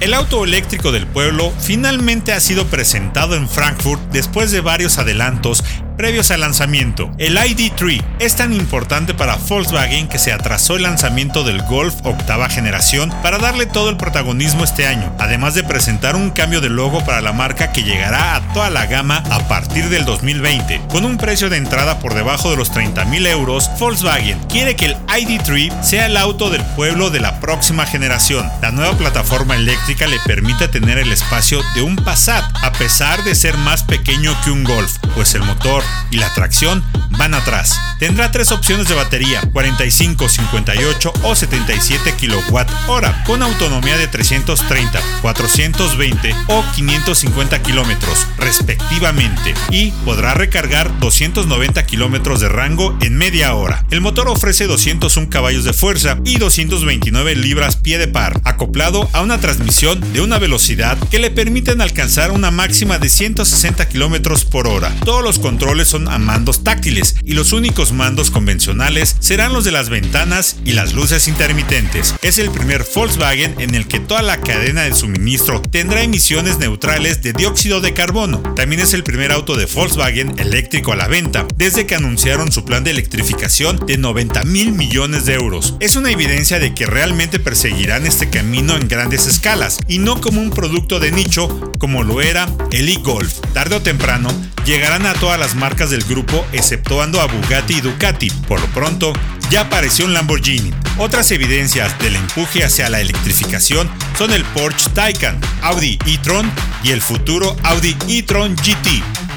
El auto eléctrico del pueblo finalmente ha sido presentado en Frankfurt después de varios adelantos previos al lanzamiento. El ID3 es tan importante para Volkswagen que se atrasó el lanzamiento del Golf octava generación para darle todo el protagonismo este año, además de presentar un cambio de logo para la marca que llegará a toda la gama a partir del 2020. Con un precio de entrada por debajo de los 30.000 euros, Volkswagen quiere que el ID3 sea el auto del pueblo de la próxima generación. La nueva plataforma eléctrica le permite tener el espacio de un Passat, a pesar de ser más pequeño que un Golf, pues el motor y la tracción van atrás. Tendrá tres opciones de batería, 45, 58 o 77 kWh, con autonomía de 330, 420 o 550 kilómetros, respectivamente, y podrá recargar 290 kilómetros de rango en media hora. El motor ofrece 201 caballos de fuerza y 229 libras pie de par, acoplado a una transmisión de una velocidad que le permiten alcanzar una máxima de 160 kilómetros por hora. Todos los son a mandos táctiles y los únicos mandos convencionales serán los de las ventanas y las luces intermitentes. Es el primer Volkswagen en el que toda la cadena de suministro tendrá emisiones neutrales de dióxido de carbono. También es el primer auto de Volkswagen eléctrico a la venta desde que anunciaron su plan de electrificación de 90 mil millones de euros. Es una evidencia de que realmente perseguirán este camino en grandes escalas y no como un producto de nicho como lo era el e-Golf. Tarde o temprano llegarán a todas las marcas del grupo exceptuando a Bugatti y Ducati. Por lo pronto, ya apareció un Lamborghini. Otras evidencias del empuje hacia la electrificación son el Porsche Taycan, Audi e-tron y el futuro Audi e-tron GT.